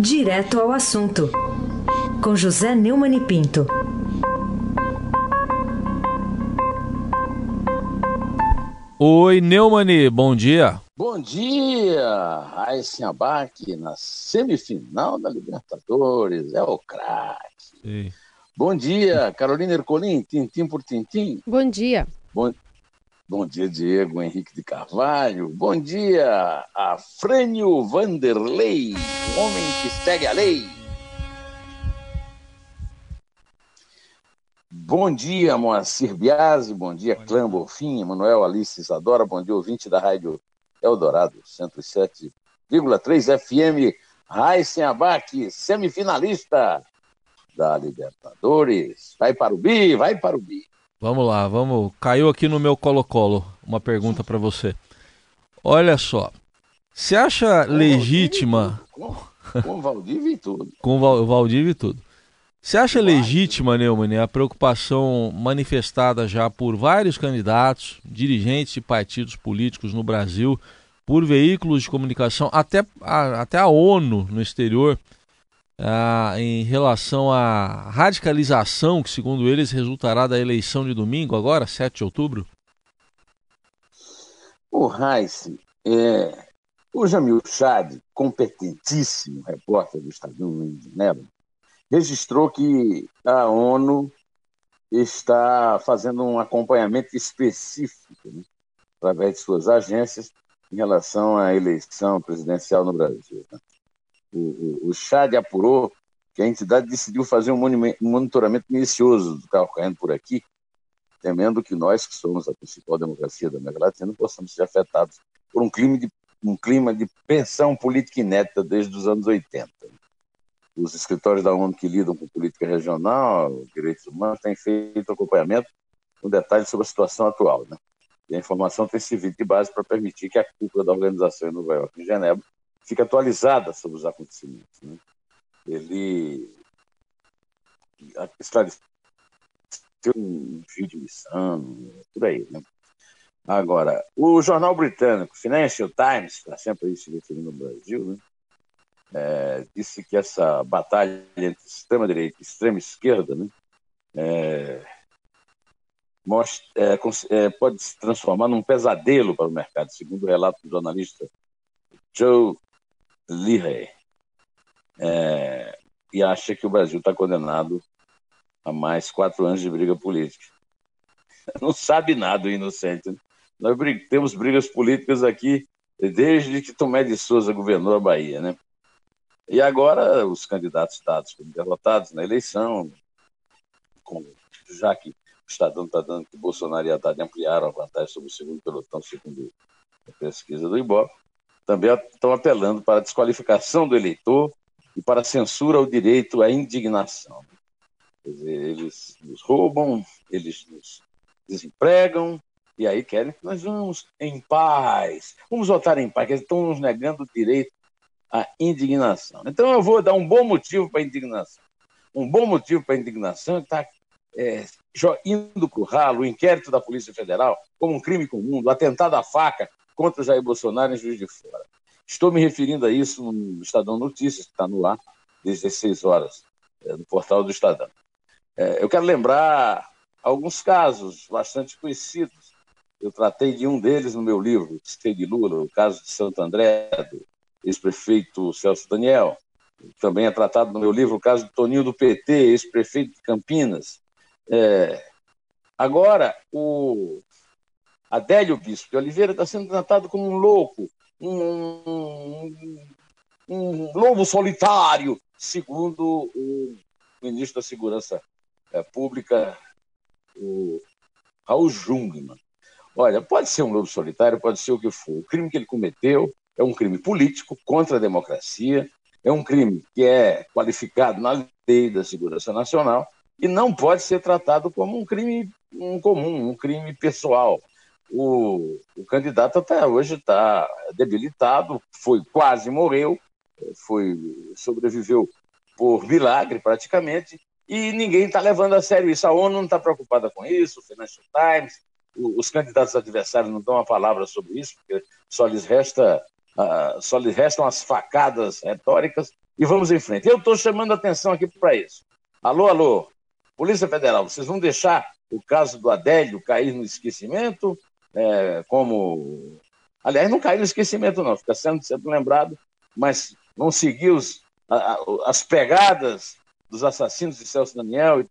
Direto ao assunto, com José Neumann e Pinto. Oi, Neumani, bom dia. Bom dia, Raíssa Abac na semifinal da Libertadores, é o craque. Bom dia, Carolina Ercolim, tintim por tintim. Bom dia. Bom, bom dia, Diego Henrique de Carvalho. Bom dia, Afrânio Vanderlei, o homem que segue a lei. Bom dia, Moacir Biasi, bom dia, Clã Bonfim, Manuel Alice Isadora, bom dia, ouvinte da Rádio Eldorado, 107,3 FM, Raíssen Abac, semifinalista da Libertadores. Vai para o Bi, vai para o Bi. Vamos lá, vamos. Caiu aqui no meu colo-colo uma pergunta para você. Olha só, você acha com legítima... Com, com Valdívia e tudo. com Val, Valdívia e tudo. Você acha legítima, Neumann, a preocupação manifestada já por vários candidatos, dirigentes e partidos políticos no Brasil, por veículos de comunicação, até a, até a ONU no exterior, ah, em relação à radicalização que, segundo eles, resultará da eleição de domingo, agora, 7 de outubro? O Reis, é, o Jamil Chad, competentíssimo repórter do Estadão de Genebra, registrou que a ONU está fazendo um acompanhamento específico, né, através de suas agências, em relação à eleição presidencial no Brasil. Né. O, o, Chad apurou que a entidade decidiu fazer um monitoramento minucioso do carro correndo por aqui, temendo que nós, que somos a principal democracia da América Latina, possamos ser afetados por um clima de, um clima de pensão política inédita desde os anos 80 os escritórios da ONU que lidam com política regional, direitos humanos, têm feito acompanhamento com detalhes sobre a situação atual. Né? E a informação tem servido de base para permitir que a cúpula da organização em Nova York e Genebra fique atualizada sobre os acontecimentos. Né? Ele esclareceu um vídeo de missão, por aí. Né? Agora, o jornal britânico Financial Times, está sempre aí se referindo ao Brasil, né? é, disse que essa batalha entre extrema-direita e extrema-esquerda né, é, é, é, pode se transformar num pesadelo para o mercado, segundo o relato do jornalista Joe Leahy. É, e acha que o Brasil está condenado a mais quatro anos de briga política. Não sabe nada o inocente. Né? Nós temos brigas políticas aqui desde que Tomé de Souza governou a Bahia, né? E agora os candidatos dados como derrotados na eleição, com, já que o Estadão está dando que Bolsonaro e Haddad ampliaram a vantagem sobre o segundo pelotão, segundo a pesquisa do Ibope, também estão apelando para a desqualificação do eleitor e para a censura ao direito à indignação. Quer dizer, eles nos roubam, eles nos desempregam, e aí querem que nós vamos em paz, vamos votar em paz, eles estão nos negando o direito a indignação. Então eu vou dar um bom motivo para a indignação. Um bom motivo para a indignação está é, indo para o ralo o inquérito da Polícia Federal como um crime comum, o atentado à faca contra Jair Bolsonaro em Juiz de Fora. Estou me referindo a isso no Estadão Notícias, que está no ar desde as 6 horas, é, no portal do Estadão. É, eu quero lembrar alguns casos bastante conhecidos. Eu tratei de um deles no meu livro, Citei de Lula, o caso de Santo André, do ex-prefeito Celso Daniel. Também é tratado no meu livro o caso do Toninho do PT, ex-prefeito de Campinas. É... Agora, o Adélio Bispo de Oliveira está sendo tratado como um louco, um, um, um lobo solitário, segundo o ministro da Segurança é, Pública, o Raul Jungmann. Olha, pode ser um lobo solitário, pode ser o que for. O crime que ele cometeu é um crime político contra a democracia, é um crime que é qualificado na lei da segurança nacional e não pode ser tratado como um crime um comum, um crime pessoal. O, o candidato até hoje está debilitado, foi quase morreu, foi sobreviveu por milagre praticamente, e ninguém está levando a sério isso. A ONU não está preocupada com isso, o Financial Times, os candidatos adversários não dão uma palavra sobre isso, porque só lhes resta Uh, só lhe restam as facadas retóricas e vamos em frente. Eu estou chamando atenção aqui para isso. Alô, alô, Polícia Federal, vocês vão deixar o caso do Adélio cair no esquecimento, é, como. Aliás, não cair no esquecimento, não, fica sendo sempre lembrado, mas vão seguir os, a, as pegadas dos assassinos de Celso Daniel e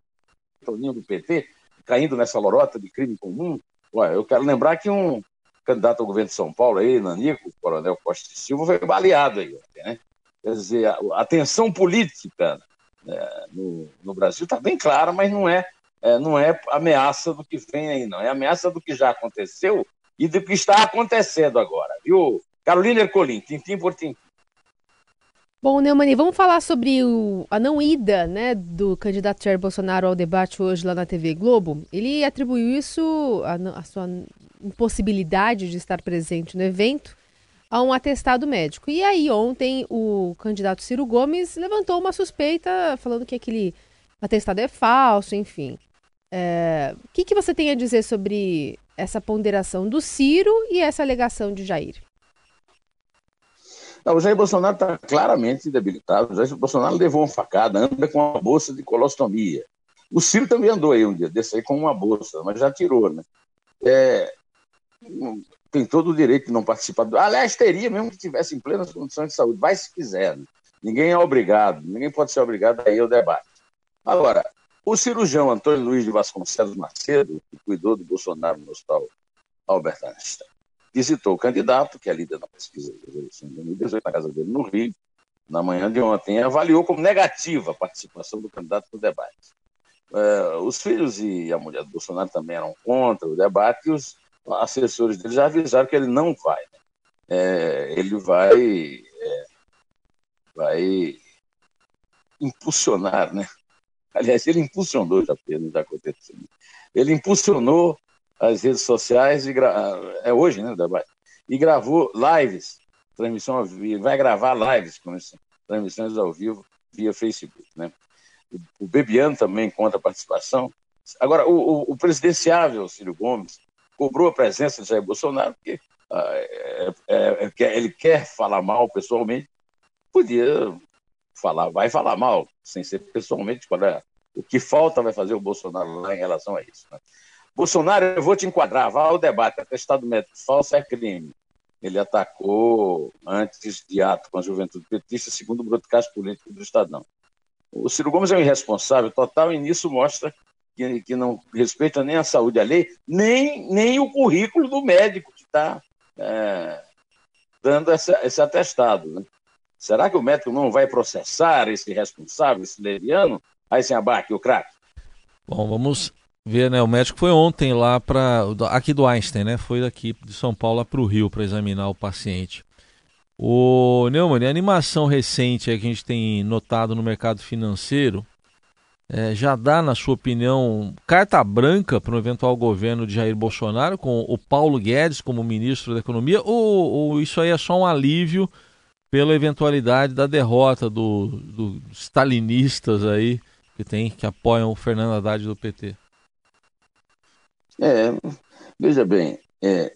Toninho do PT, caindo nessa lorota de crime comum. Ué, eu quero lembrar que um candidato ao governo de São Paulo, aí, Nanico, coronel Costa de Silva, foi baleado aí. Né? Quer dizer, a, a tensão política é, no, no, Brasil está bem clara, mas não é, é, não é ameaça do que vem aí, não. É ameaça do que já aconteceu e do que está acontecendo agora, viu? Carolina Ercolim, tintim por tintim. Bom, Neumani, vamos falar sobre o, a não ida né, do candidato Jair Bolsonaro ao debate hoje lá na TV Globo. Ele atribuiu isso, a, a sua impossibilidade de estar presente no evento, a um atestado médico. E aí, ontem, o candidato Ciro Gomes levantou uma suspeita, falando que aquele atestado é falso, enfim. É, o que, que você tem a dizer sobre essa ponderação do Ciro e essa alegação de Jair? Não, o Jair Bolsonaro está claramente debilitado. O Jair Bolsonaro levou uma facada, anda com uma bolsa de colostomia. O Ciro também andou aí um dia desse aí com uma bolsa, mas já tirou, né? É, tem todo o direito de não participar. Do... Aliás, teria mesmo que tivesse em plenas condições de saúde. Vai se quiser. Né? Ninguém é obrigado, ninguém pode ser obrigado a ir ao debate. Agora, o cirurgião Antônio Luiz de Vasconcelos Macedo, que cuidou do Bolsonaro no hospital Albert Einstein, visitou o candidato, que é líder da pesquisa de eleição de 2018, na casa dele no Rio, na manhã de ontem, avaliou como negativa a participação do candidato no debate. É, os filhos e a mulher do Bolsonaro também eram contra o debate e os assessores dele já avisaram que ele não vai. Né? É, ele vai, é, vai impulsionar, né? Aliás, ele impulsionou, já, já aconteceu. Ele impulsionou as redes sociais e gra... é hoje, né, debate. E gravou lives, transmissão ao vivo, vai gravar lives com isso, transmissões ao vivo via Facebook, né? O Bebiano também conta a participação. Agora, o, o, o presidenciável Ciro Gomes cobrou a presença de Jair Bolsonaro, porque ah, é, é, é, ele quer falar mal pessoalmente, podia falar, vai falar mal, sem ser pessoalmente, qual é, o que falta vai fazer o Bolsonaro lá em relação a isso. Né? Bolsonaro, eu vou te enquadrar, vá ao debate, atestado médico falso é crime. Ele atacou antes de ato com a juventude petista, segundo o broadcast político do Estadão. O Ciro Gomes é um irresponsável total e nisso mostra que, que não respeita nem a saúde, a lei, nem, nem o currículo do médico que está é, dando essa, esse atestado. Né? Será que o médico não vai processar esse responsável, esse leviano? Aí sem abaque, o craque. Bom, vamos ver, né? O médico foi ontem lá para aqui do Einstein, né? Foi daqui de São Paulo para o Rio para examinar o paciente. O Neumann, a animação recente que a gente tem notado no mercado financeiro é, já dá, na sua opinião, carta branca para um eventual governo de Jair Bolsonaro com o Paulo Guedes como ministro da Economia ou, ou isso aí é só um alívio pela eventualidade da derrota dos do stalinistas aí que tem que apoiam o Fernando Haddad do PT? É, veja bem, é,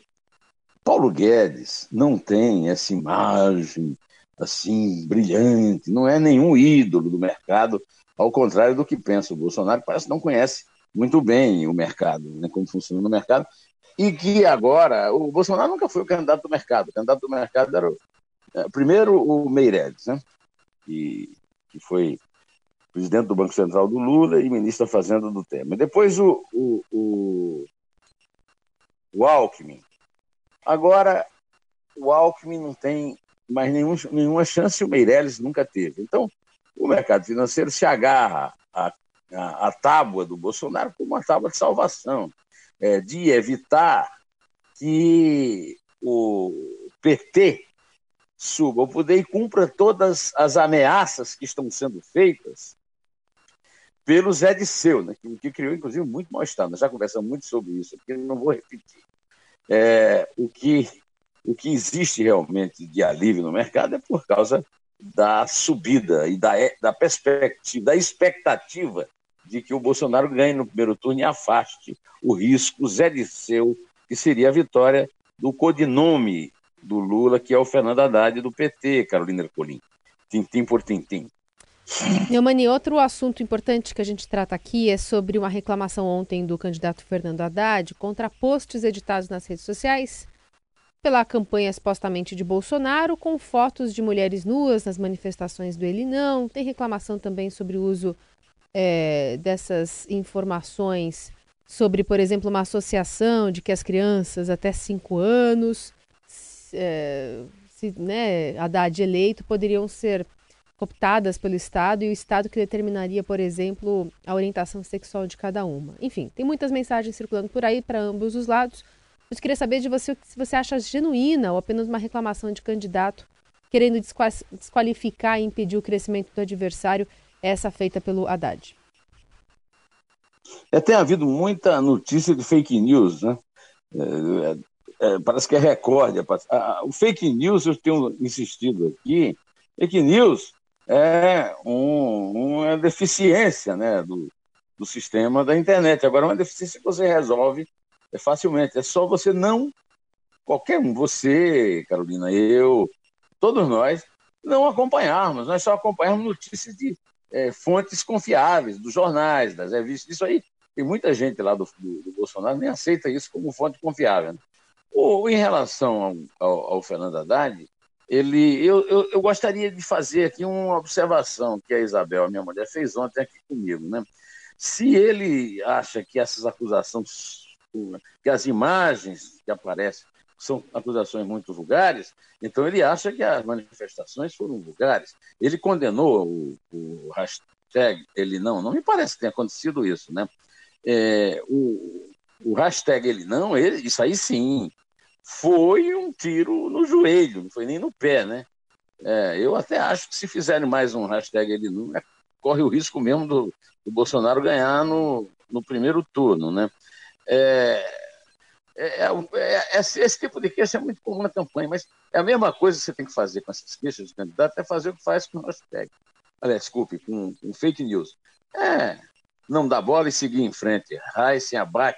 Paulo Guedes não tem essa imagem assim brilhante, não é nenhum ídolo do mercado, ao contrário do que pensa o Bolsonaro, parece que não conhece muito bem o mercado, né, como funciona o mercado, e que agora o Bolsonaro nunca foi o candidato do mercado, o candidato do mercado era primeiro o Meirelles, né, que, que foi presidente do Banco Central do Lula e ministro da Fazenda do Temer. Depois o, o, o, o Alckmin. Agora, o Alckmin não tem mais nenhum, nenhuma chance, o Meirelles nunca teve. Então, o mercado financeiro se agarra à, à, à tábua do Bolsonaro como uma tábua de salvação, é, de evitar que o PT suba ao poder cumpra todas as ameaças que estão sendo feitas pelo Zé Disseu, né, que, que criou, inclusive, muito mal-estar. Nós já conversamos muito sobre isso, porque não vou repetir. É, o, que, o que existe realmente de alívio no mercado é por causa da subida e da, da perspectiva, da expectativa de que o Bolsonaro ganhe no primeiro turno e afaste o risco Zé Disseu, que seria a vitória do codinome do Lula, que é o Fernando Haddad do PT, Carolina Ercolim. tintim por tintim. Neumani, outro assunto importante que a gente trata aqui é sobre uma reclamação ontem do candidato Fernando Haddad contra posts editados nas redes sociais pela campanha supostamente de Bolsonaro, com fotos de mulheres nuas nas manifestações do Ele Não. Tem reclamação também sobre o uso é, dessas informações sobre, por exemplo, uma associação de que as crianças até 5 anos, é, se né, Haddad eleito, poderiam ser optadas pelo Estado e o Estado que determinaria, por exemplo, a orientação sexual de cada uma. Enfim, tem muitas mensagens circulando por aí para ambos os lados. Mas queria saber de você se você acha genuína ou apenas uma reclamação de candidato querendo desqualificar e impedir o crescimento do adversário, essa feita pelo Haddad. É, tem havido muita notícia de fake news, né? É, é, é parece que é recorde. o fake news, eu tenho insistido aqui, fake news é um, uma deficiência né, do, do sistema da internet. Agora, uma deficiência que você resolve é facilmente. É só você não, qualquer um, você, Carolina, eu, todos nós, não acompanharmos. Nós só acompanhamos notícias de é, fontes confiáveis, dos jornais, das revistas. Isso aí, tem muita gente lá do, do, do Bolsonaro nem aceita isso como fonte confiável. Né? Ou em relação ao, ao, ao Fernando Haddad, ele, eu, eu, eu, gostaria de fazer aqui uma observação que a Isabel, a minha mulher, fez ontem aqui comigo. Né? Se ele acha que essas acusações que as imagens que aparecem são acusações muito vulgares, então ele acha que as manifestações foram vulgares. Ele condenou o, o hashtag ele não, não me parece que tenha acontecido isso, né? É, o, o hashtag ele não, ele, isso aí sim, foi um tiro no joelho, não foi nem no pé, né? É, eu até acho que se fizerem mais um hashtag ele não, é, corre o risco mesmo do, do Bolsonaro ganhar no, no primeiro turno, né? É, é, é, é, esse tipo de queixa é muito comum na campanha, mas é a mesma coisa que você tem que fazer com essas queixas de candidato, é fazer o que faz com hashtag. Aliás, desculpe, com, com fake news. É, não dá bola e seguir em frente. Raíssen Abac,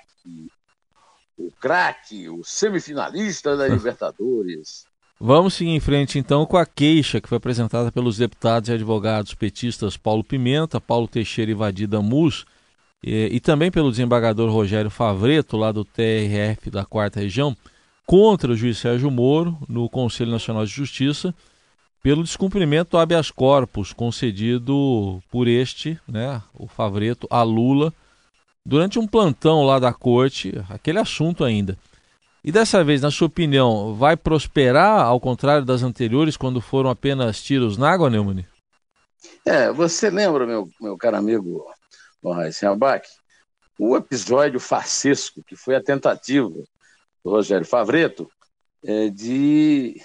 o craque, o semifinalista da Libertadores. Vamos seguir em frente então com a queixa que foi apresentada pelos deputados e advogados petistas Paulo Pimenta, Paulo Teixeira e Vadida Mus e, e também pelo desembargador Rogério Favreto, lá do TRF da Quarta Região, contra o juiz Sérgio Moro no Conselho Nacional de Justiça pelo descumprimento do habeas corpus concedido por este, né, o Favreto, a Lula, durante um plantão lá da corte, aquele assunto ainda. E dessa vez, na sua opinião, vai prosperar, ao contrário das anteriores, quando foram apenas tiros na água, Neumann? É, você lembra, meu, meu caro amigo Raíssa Abac, o episódio farsesco, que foi a tentativa do Rogério Favreto é, de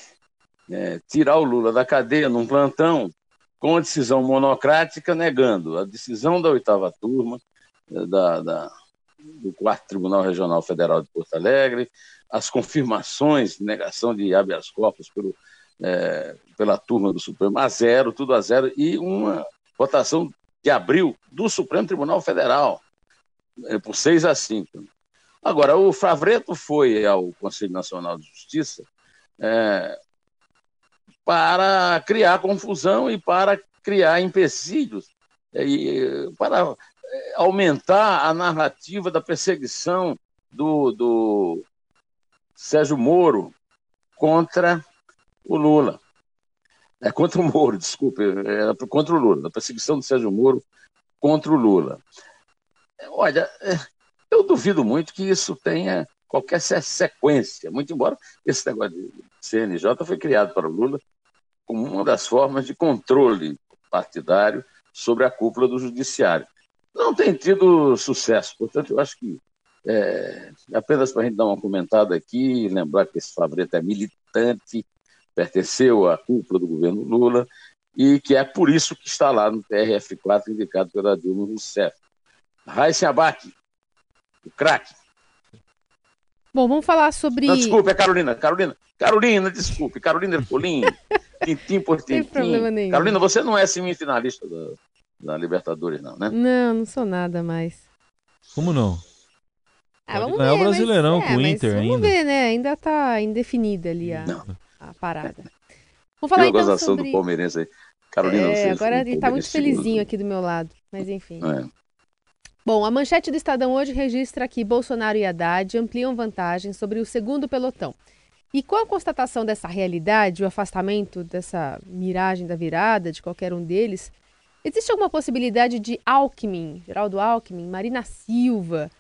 é, tirar o Lula da cadeia num plantão com a decisão monocrática negando a decisão da oitava turma da, da, do quarto Tribunal Regional Federal de Porto Alegre, as confirmações, negação de habeas corpus pelo, é, pela turma do Supremo a zero, tudo a zero, e uma votação de abril do Supremo Tribunal Federal, é, por 6 a 5. Agora, o Favreto foi ao Conselho Nacional de Justiça é, para criar confusão e para criar empecilhos, é, e, para aumentar a narrativa da perseguição do, do Sérgio Moro contra o Lula. É contra o Moro, desculpe, era contra o Lula, da perseguição do Sérgio Moro contra o Lula. Olha, é, eu duvido muito que isso tenha qualquer sequência, muito embora esse negócio de CNJ foi criado para o Lula como uma das formas de controle partidário sobre a cúpula do judiciário. Não tem tido sucesso, portanto, eu acho que é, apenas para a gente dar uma comentada aqui, lembrar que esse Fabreto é militante, pertenceu à cúpula do governo Lula e que é por isso que está lá no TRF4 indicado pela Dilma Rousseff. Raíssa Abac, o craque. Bom, vamos falar sobre. Não, desculpe, é Carolina. Carolina, Carolina, desculpe. Carolina Ercolim, tintim por tintim. Carolina, você não é semifinalista da, da Libertadores, não, né? Não, não sou nada mais. Como não? Ah, vamos ver, o Brasileirão mas, com o é, Inter vamos ainda. Vamos ver, né? Ainda tá indefinida ali a, a parada. Vamos falar então sobre... do palmeirense aí. Carolina, é, agora ele está muito felizinho aqui do meu lado, mas enfim. É. Bom, a manchete do Estadão hoje registra que Bolsonaro e Haddad ampliam vantagem sobre o segundo pelotão. E com a constatação dessa realidade, o afastamento dessa miragem da virada de qualquer um deles, existe alguma possibilidade de Alckmin, Geraldo Alckmin, Marina Silva,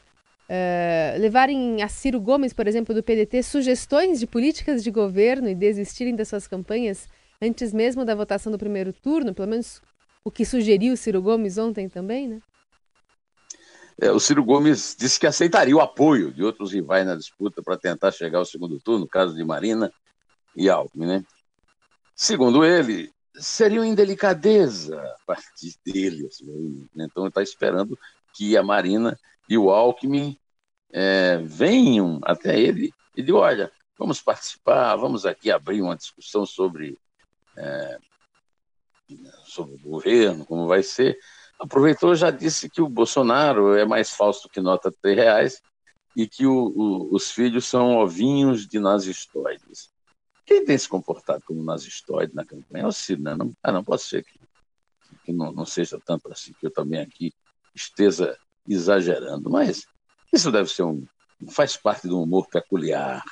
uh, levarem a Ciro Gomes, por exemplo, do PDT, sugestões de políticas de governo e desistirem das suas campanhas antes mesmo da votação do primeiro turno? Pelo menos o que sugeriu Ciro Gomes ontem também, né? É, o Ciro Gomes disse que aceitaria o apoio de outros rivais na disputa para tentar chegar ao segundo turno, no caso de Marina e Alckmin, né? Segundo ele, seria uma indelicadeza a partir dele. Assim, né? então ele está esperando que a Marina e o Alckmin é, venham até ele e digam, olha, vamos participar, vamos aqui abrir uma discussão sobre, é, sobre o governo, como vai ser, aproveitou já disse que o Bolsonaro é mais falso que nota de reais e que o, o, os filhos são ovinhos de nazistóides. Quem tem se comportado como nazistóide na campanha é o Ciro, né? Não, ah, não pode ser que, que não, não, seja tanto assim, que eu também aqui esteja exagerando, mas isso deve ser um. faz parte do humor peculiar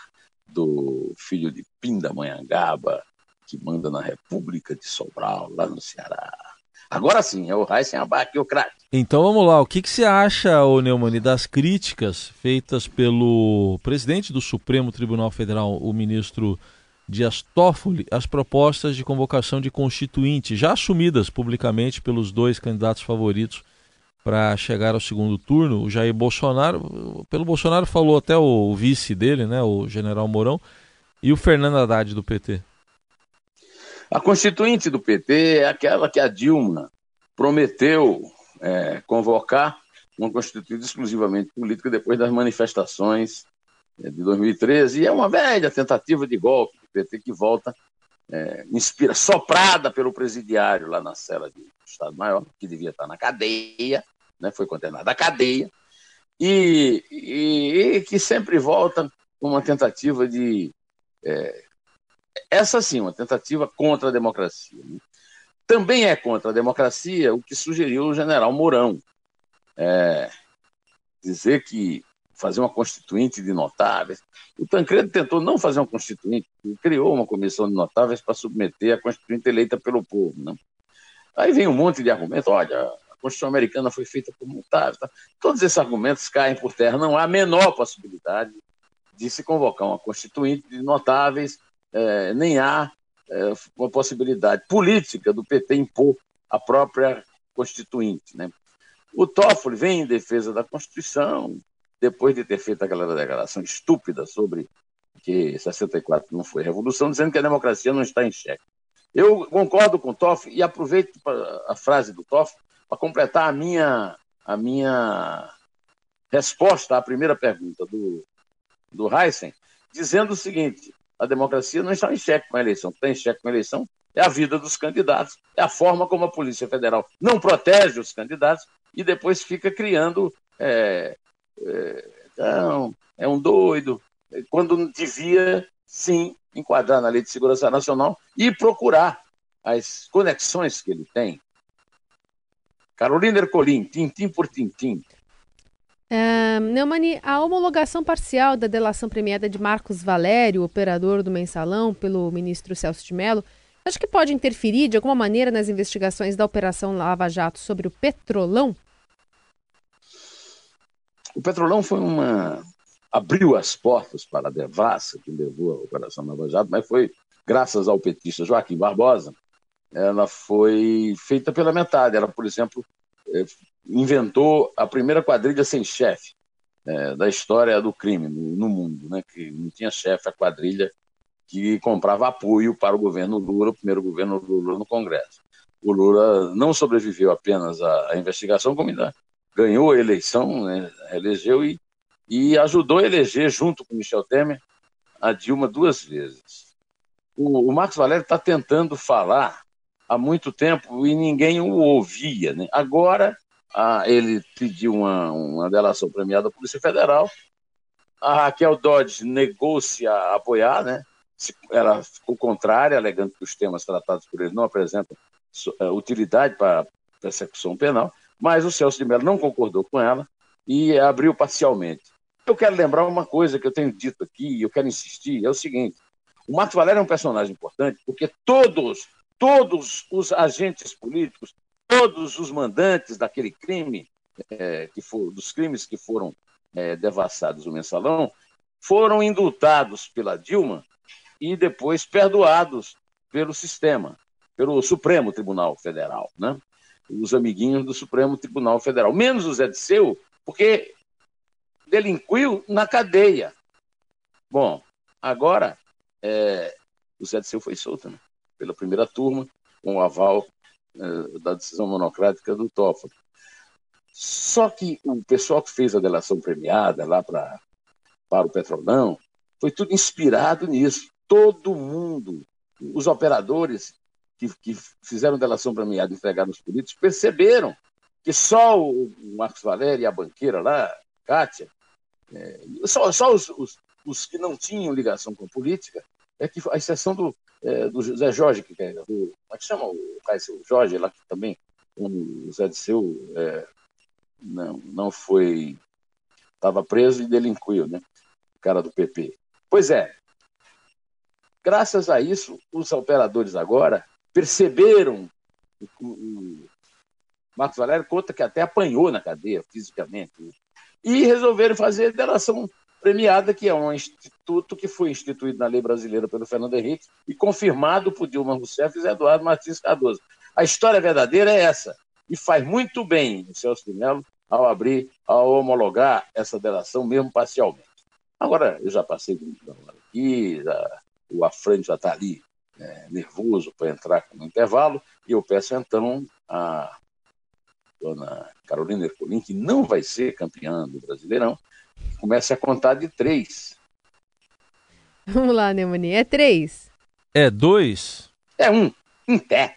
do filho de Pindamonhangaba, que manda na República de Sobral, lá no Ceará. Agora sim, é o Heisen Abac, o craque. Então vamos lá, o que, que você acha, ô Neumann, das críticas feitas pelo presidente do Supremo Tribunal Federal, o ministro Dias Toffoli, às propostas de convocação de constituinte, já assumidas publicamente pelos dois candidatos favoritos para chegar ao segundo turno, o Jair Bolsonaro, pelo Bolsonaro falou até o vice dele, né, o general Mourão, e o Fernando Haddad do PT. A constituinte do PT é aquela que a Dilma prometeu é, convocar uma constituinte exclusivamente política depois das manifestações é, de 2013. E é uma velha tentativa de golpe PT que volta, é, inspira, soprada pelo presidiário lá na cela de Estado-Maior, que devia estar na cadeia, né, foi condenado à cadeia, e, e, e, que sempre volta com uma tentativa de é, essa sim, uma tentativa contra a democracia. Né? Também é contra a democracia o que sugeriu o general Mourão. É, dizer que fazer uma constituinte de notáveis. O Tancredo tentou não fazer uma constituinte, criou uma comissão de notáveis para submeter a constituinte eleita pelo povo. Né? Aí vem um monte de argumentos, olha, a Constituição americana foi feita por notáveis. Tá? Todos esses argumentos caem por terra, não há a menor possibilidade de se convocar uma constituinte de notáveis é, nem há é, uma possibilidade política do PT impor a própria Constituinte. Né? O Toffoli vem em defesa da Constituição, depois de ter feito aquela declaração estúpida sobre que 64 não foi revolução, dizendo que a democracia não está em xeque. Eu concordo com o Toffoli e aproveito a frase do Toffoli para completar a minha, a minha resposta à primeira pergunta do, do Heisen, dizendo o seguinte: a democracia não está em xeque com a eleição. Está em xeque com a eleição é a vida dos candidatos, é a forma como a Polícia Federal não protege os candidatos e depois fica criando. É, é, não, é um doido, quando devia, sim, enquadrar na Lei de Segurança Nacional e procurar as conexões que ele tem. Carolina Ercolim, tintim por tintim, Uh, Neumani, a homologação parcial da delação premiada de Marcos Valério, operador do mensalão, pelo ministro Celso de Mello, acho que pode interferir de alguma maneira nas investigações da Operação Lava Jato sobre o Petrolão? O Petrolão foi uma. abriu as portas para a devassa que levou a Operação Lava Jato, mas foi graças ao petista Joaquim Barbosa. Ela foi feita pela metade. Ela, por exemplo, eh, inventou a primeira quadrilha sem chefe é, da história do crime no, no, mundo, né? que não tinha chefe a quadrilha que comprava apoio para o governo Lula, o primeiro governo Lula no Congresso. O Lula não sobreviveu apenas à, à investigação, como ainda ganhou a eleição, né? elegeu e, e ajudou a eleger, junto com Michel Temer, a Dilma duas vezes. O, o Marcos Valério está tentando falar há muito tempo e ninguém o ouvia. Né? Agora ele pediu uma, uma delação premiada da Polícia Federal. A Raquel Dodge negou-se a apoiar, né? Ela ficou contrária, alegando que os temas tratados por ele não apresentam utilidade para persecução penal, mas o Celso de Mello não concordou com ela e abriu parcialmente. Eu quero lembrar uma coisa que eu tenho dito aqui eu quero insistir, é o seguinte, o Marcos Valério é um personagem importante porque todos, todos os agentes políticos, todos os mandantes daquele crime, é, que for, dos crimes que foram é, devassados no mensalão, foram indultados pela Dilma e depois perdoados pelo sistema, pelo Supremo Tribunal Federal, né? Os amiguinhos do Supremo Tribunal Federal, menos o Zé de Seu, porque delinquiu na cadeia. Bom, agora é, o Zé de Seu foi solto, né? Pela primeira turma, com o aval é, da decisão monocrática do Toffoli. Só que o pessoal que fez a delação premiada lá pra, para o Petrolão foi tudo inspirado nisso. Todo mundo, os operadores que, que fizeram delação premiada e entregaram os políticos, perceberam que só o Marcos Valério e a banqueira lá, Kátia, é, só, só os, os, os, que não tinham ligação com política, é que a exceção do, é, do José Jorge, que é, do, como é que chama o Caio Jorge, lá que também o Zé de Seu é, não, não foi. Estava preso e delinquiu, né? O cara do PP. Pois é. Graças a isso, os operadores agora perceberam. O, Marcos Valério conta que até apanhou na cadeia fisicamente. E resolveram fazer delação premiada, que é um instituto que foi instituído na lei brasileira pelo Fernando Henrique e confirmado por Dilma Rousseff e Eduardo Martins Cardoso. A história verdadeira é essa. E faz muito bem o Celso de Mello ao abrir, ao homologar essa delação, mesmo parcialmente. Agora, eu já passei do aqui, já, o Afrânio já está ali é, nervoso para entrar no intervalo, e eu peço então a dona Carolina Ercolim, que não vai ser campeã do Brasileirão, que comece a contar de três. Vamos lá, Neumani, é três? É dois? É um, em pé.